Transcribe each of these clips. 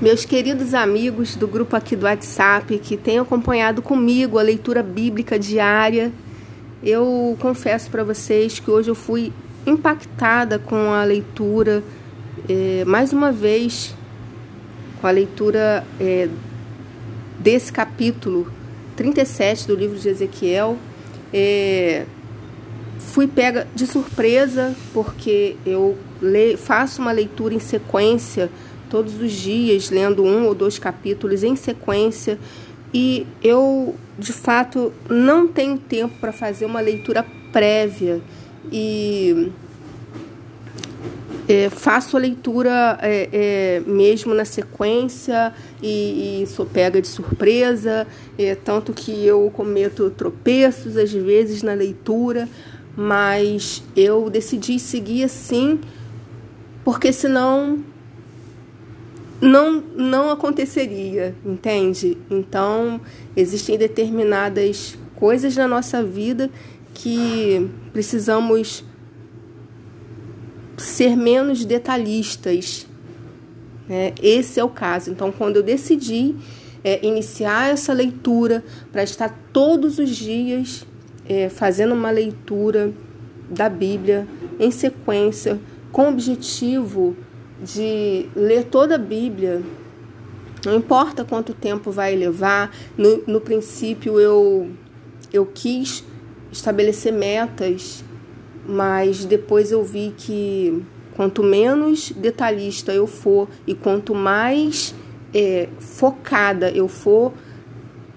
meus queridos amigos do grupo aqui do WhatsApp que têm acompanhado comigo a leitura bíblica diária. Eu confesso para vocês que hoje eu fui impactada com a leitura, é, mais uma vez, com a leitura é, desse capítulo 37 do livro de Ezequiel. É, fui pega de surpresa porque eu faço uma leitura em sequência todos os dias, lendo um ou dois capítulos em sequência. E eu, de fato, não tenho tempo para fazer uma leitura prévia. E é, faço a leitura é, é, mesmo na sequência e, e, sou pega de surpresa, é, tanto que eu cometo tropeços às vezes na leitura, mas eu decidi seguir assim, porque senão não, não aconteceria, entende? Então, existem determinadas coisas na nossa vida que precisamos ser menos detalhistas. Né? Esse é o caso. Então, quando eu decidi é, iniciar essa leitura para estar todos os dias é, fazendo uma leitura da Bíblia em sequência, com o objetivo de ler toda a Bíblia, não importa quanto tempo vai levar, no, no princípio eu, eu quis estabelecer metas, mas depois eu vi que quanto menos detalhista eu for e quanto mais é, focada eu for,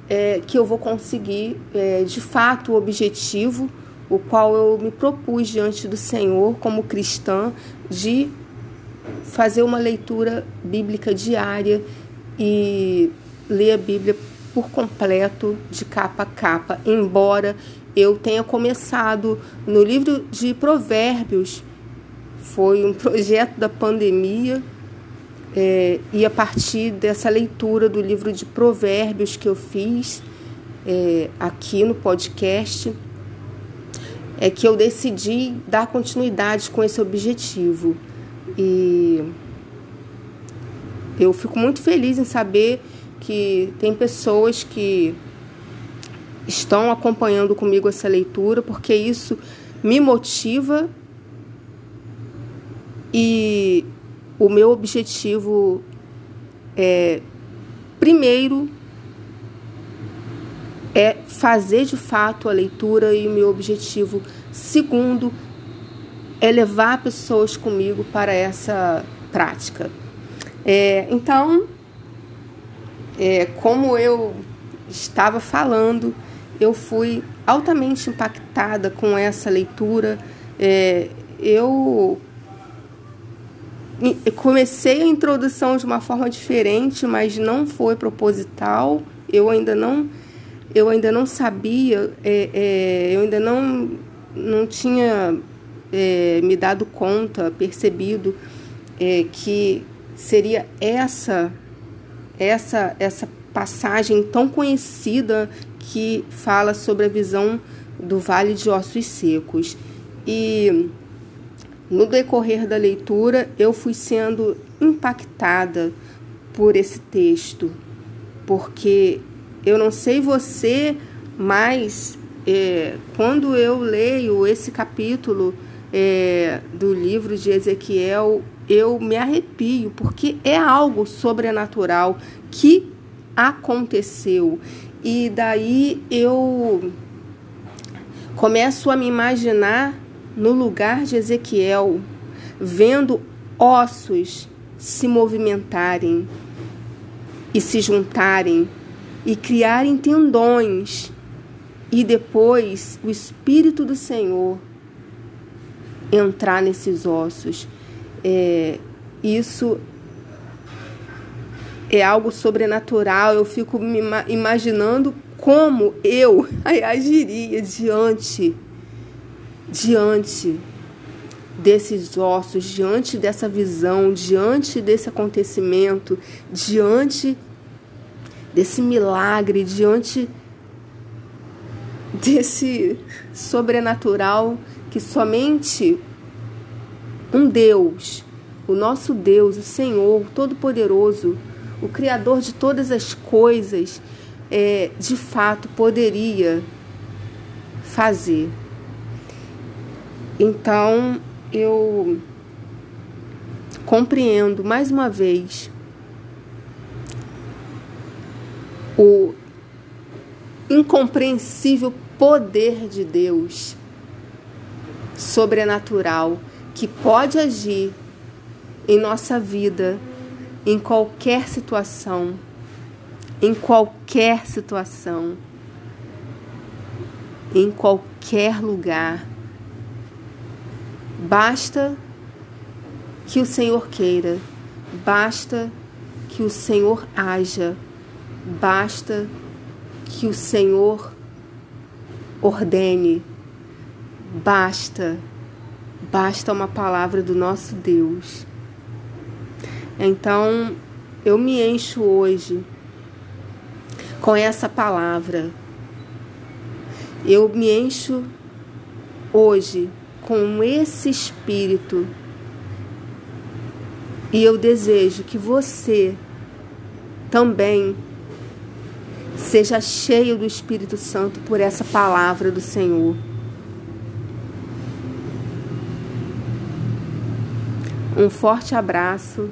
é, que eu vou conseguir é, de fato o objetivo, o qual eu me propus diante do Senhor como cristã, de fazer uma leitura bíblica diária e ler a Bíblia por completo, de capa a capa, embora eu tenha começado no livro de Provérbios, foi um projeto da pandemia, é, e a partir dessa leitura do livro de Provérbios que eu fiz é, aqui no podcast, é que eu decidi dar continuidade com esse objetivo. E eu fico muito feliz em saber que tem pessoas que estão acompanhando comigo essa leitura, porque isso me motiva e o meu objetivo é, primeiro, é fazer de fato a leitura e o meu objetivo. Segundo é levar pessoas comigo para essa prática. É, então, é, como eu estava falando, eu fui altamente impactada com essa leitura. É, eu comecei a introdução de uma forma diferente, mas não foi proposital. Eu ainda não, eu ainda não sabia, é, é, eu ainda não, não tinha é, me dado conta, percebido é, que seria essa essa essa passagem tão conhecida que fala sobre a visão do Vale de Ossos Secos. E no decorrer da leitura eu fui sendo impactada por esse texto, porque eu não sei você, mas é, quando eu leio esse capítulo é, do livro de Ezequiel, eu me arrepio, porque é algo sobrenatural que aconteceu. E daí eu começo a me imaginar no lugar de Ezequiel, vendo ossos se movimentarem e se juntarem e criarem tendões, e depois o Espírito do Senhor entrar nesses ossos. É, isso é algo sobrenatural. Eu fico me imaginando como eu agiria diante diante desses ossos, diante dessa visão, diante desse acontecimento, diante desse milagre, diante desse sobrenatural que somente um Deus, o nosso Deus, o Senhor Todo-Poderoso, o Criador de todas as coisas, é, de fato poderia fazer. Então eu compreendo mais uma vez o incompreensível poder de Deus sobrenatural que pode agir em nossa vida em qualquer situação, em qualquer situação, em qualquer lugar. Basta que o Senhor queira, basta que o Senhor haja, basta que o Senhor ordene, basta, basta uma palavra do nosso Deus. Então, eu me encho hoje com essa palavra. Eu me encho hoje com esse espírito. E eu desejo que você também seja cheio do Espírito Santo por essa palavra do Senhor. Um forte abraço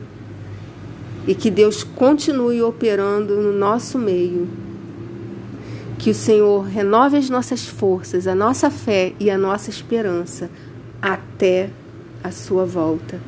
e que Deus continue operando no nosso meio. Que o Senhor renove as nossas forças, a nossa fé e a nossa esperança até a sua volta.